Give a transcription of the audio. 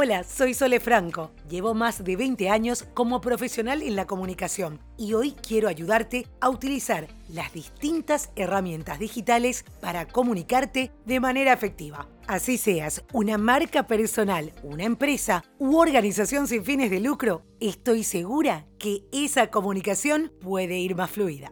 Hola, soy Sole Franco. Llevo más de 20 años como profesional en la comunicación y hoy quiero ayudarte a utilizar las distintas herramientas digitales para comunicarte de manera efectiva. Así seas una marca personal, una empresa u organización sin fines de lucro, estoy segura que esa comunicación puede ir más fluida.